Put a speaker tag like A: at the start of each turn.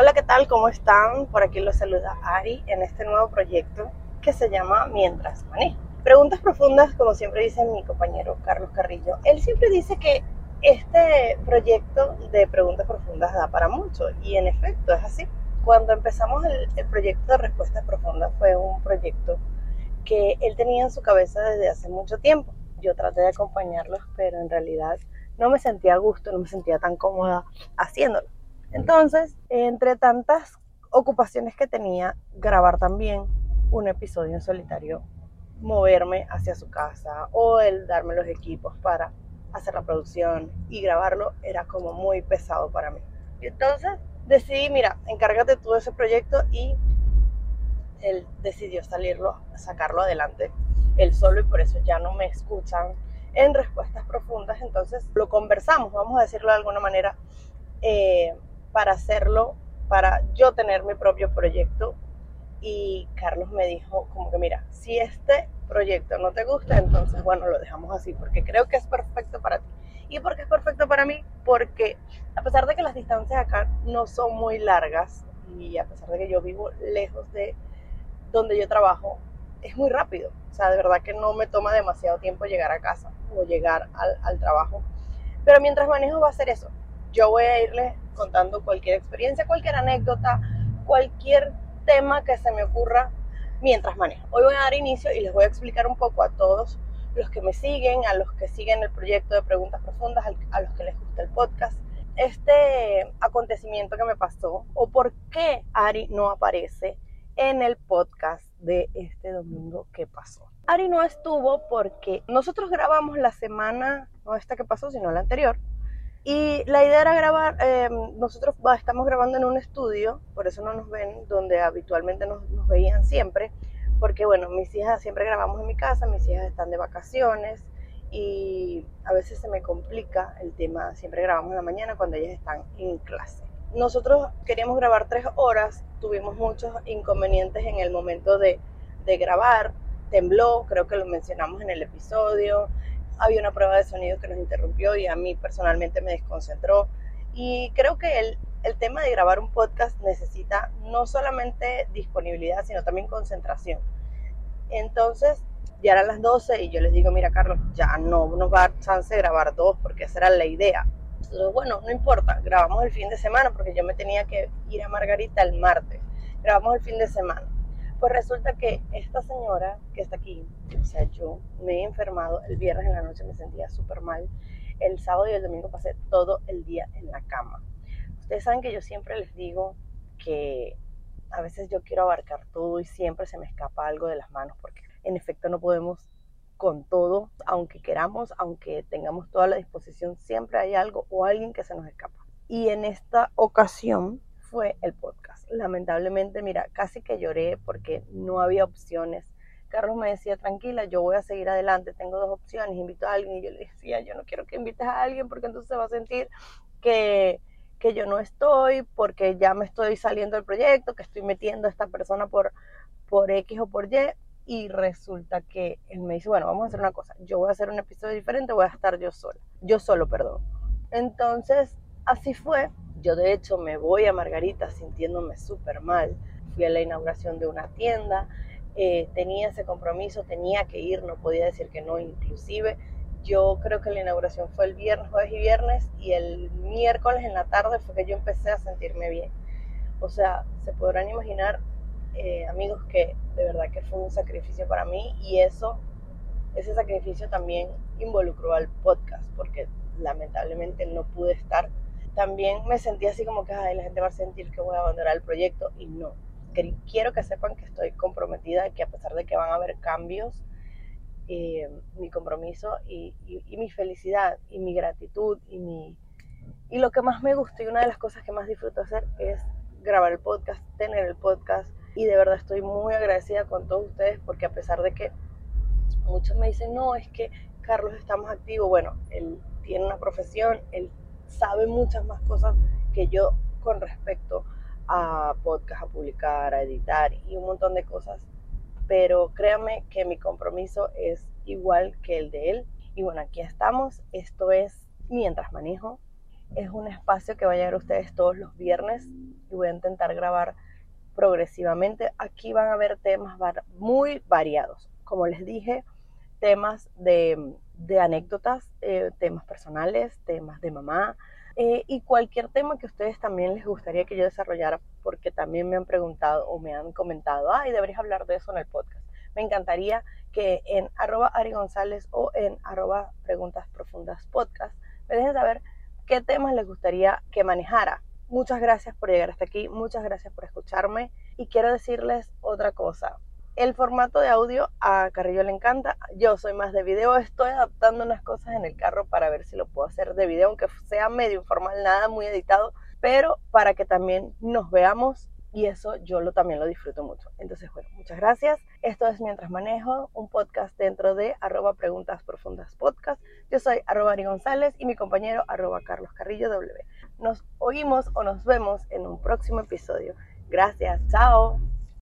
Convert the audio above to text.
A: Hola, ¿qué tal? ¿Cómo están? Por aquí los saluda Ari en este nuevo proyecto que se llama Mientras Manejo. Preguntas profundas, como siempre dice mi compañero Carlos Carrillo. Él siempre dice que este proyecto de preguntas profundas da para mucho y en efecto es así. Cuando empezamos el, el proyecto de respuestas profundas fue un proyecto que él tenía en su cabeza desde hace mucho tiempo. Yo traté de acompañarlos, pero en realidad no me sentía a gusto, no me sentía tan cómoda haciéndolo. Entonces, entre tantas ocupaciones que tenía, grabar también un episodio en solitario, moverme hacia su casa o el darme los equipos para hacer la producción y grabarlo era como muy pesado para mí. Y entonces decidí, mira, encárgate tú de ese proyecto y él decidió salirlo, sacarlo adelante él solo y por eso ya no me escuchan en respuestas profundas. Entonces lo conversamos, vamos a decirlo de alguna manera. Eh, para hacerlo, para yo tener mi propio proyecto. Y Carlos me dijo como que mira, si este proyecto no te gusta, entonces bueno, lo dejamos así, porque creo que es perfecto para ti. ¿Y por qué es perfecto para mí? Porque a pesar de que las distancias acá no son muy largas y a pesar de que yo vivo lejos de donde yo trabajo, es muy rápido. O sea, de verdad que no me toma demasiado tiempo llegar a casa o llegar al, al trabajo. Pero mientras manejo va a ser eso. Yo voy a irle contando cualquier experiencia, cualquier anécdota, cualquier tema que se me ocurra mientras manejo. Hoy voy a dar inicio y les voy a explicar un poco a todos los que me siguen, a los que siguen el proyecto de Preguntas Profundas, a los que les gusta el podcast, este acontecimiento que me pasó o por qué Ari no aparece en el podcast de este domingo que pasó. Ari no estuvo porque nosotros grabamos la semana, no esta que pasó, sino la anterior, y la idea era grabar, eh, nosotros estamos grabando en un estudio, por eso no nos ven donde habitualmente nos, veían siempre, porque bueno, mis hijas siempre grabamos en mi casa, mis hijas están de vacaciones y a veces se me complica el tema, siempre grabamos en la mañana cuando ellas están en clase. Nosotros queríamos grabar tres horas, tuvimos muchos inconvenientes en el momento de, de grabar, tembló, creo que lo mencionamos en el episodio, había una prueba de sonido que nos interrumpió y a mí personalmente me desconcentró. Y creo que el, el tema de grabar un podcast necesita no solamente disponibilidad, sino también concentración. Entonces, ya eran las 12 y yo les digo, mira Carlos, ya no nos va a dar chance grabar dos porque esa era la idea. Entonces, bueno, no importa, grabamos el fin de semana porque yo me tenía que ir a Margarita el martes. Grabamos el fin de semana. Pues resulta que esta señora que está aquí, o sea, yo me he enfermado, el viernes en la noche me sentía súper mal, el sábado y el domingo pasé todo el día en la cama. Ustedes saben que yo siempre les digo que a veces yo quiero abarcar todo y siempre se me escapa algo de las manos porque en efecto no podemos con todo, aunque queramos, aunque tengamos toda la disposición, siempre hay algo o alguien que se nos escapa. Y en esta ocasión fue el podcast. Lamentablemente, mira, casi que lloré porque no había opciones. Carlos me decía, tranquila, yo voy a seguir adelante, tengo dos opciones, invito a alguien. Y yo le decía, yo no quiero que invites a alguien porque entonces se va a sentir que, que yo no estoy, porque ya me estoy saliendo del proyecto, que estoy metiendo a esta persona por, por X o por Y. Y resulta que él me dice, bueno, vamos a hacer una cosa, yo voy a hacer un episodio diferente, voy a estar yo sola, yo solo, perdón. Entonces, así fue, yo de hecho me voy a Margarita sintiéndome súper mal. Fui a la inauguración de una tienda, eh, tenía ese compromiso, tenía que ir, no podía decir que no, inclusive. Yo creo que la inauguración fue el viernes, jueves y viernes, y el miércoles en la tarde fue que yo empecé a sentirme bien. O sea, se podrán imaginar, eh, amigos, que de verdad que fue un sacrificio para mí y eso, ese sacrificio también involucró al podcast, porque lamentablemente no pude estar también me sentí así como que la gente va a sentir que voy a abandonar el proyecto y no. Quiero que sepan que estoy comprometida, que a pesar de que van a haber cambios, eh, mi compromiso y, y, y, mi felicidad y mi gratitud y, mi, y lo que más me gusta y una de las cosas que más disfruto hacer es grabar el podcast, tener el podcast y de verdad estoy muy agradecida con todos ustedes porque a pesar de que muchos me dicen, no, es que Carlos está más activo, bueno, él tiene una profesión, él sabe muchas más cosas que yo con respecto a podcast, a publicar, a editar y un montón de cosas. Pero créanme que mi compromiso es igual que el de él. Y bueno, aquí estamos. Esto es Mientras Manejo. Es un espacio que va a llegar a ustedes todos los viernes y voy a intentar grabar progresivamente. Aquí van a haber temas muy variados. Como les dije, temas de, anécdotas, eh, temas personales, temas de mamá eh, y cualquier tema que ustedes también les gustaría que yo desarrollara, porque también me han preguntado o me han comentado, ay, deberías hablar de eso en el podcast. Me encantaría que en arroba Ari González o en arroba Preguntas Profundas Podcast me dejen saber qué temas les gustaría que manejara. Muchas gracias por llegar hasta aquí, muchas gracias por escucharme y quiero decirles otra cosa. El formato de audio a Carrillo le encanta, yo soy más de video, estoy adaptando unas cosas en el carro para ver si lo puedo hacer de video, aunque sea medio informal, nada muy editado, pero para que también nos veamos y eso yo lo, también lo disfruto mucho. Entonces, bueno, muchas gracias. Esto es Mientras Manejo, un podcast dentro de arroba preguntas profundas podcast. Yo soy arroba Ari González y mi compañero arroba Carlos Carrillo W. Nos oímos o nos vemos en un próximo episodio. Gracias, chao.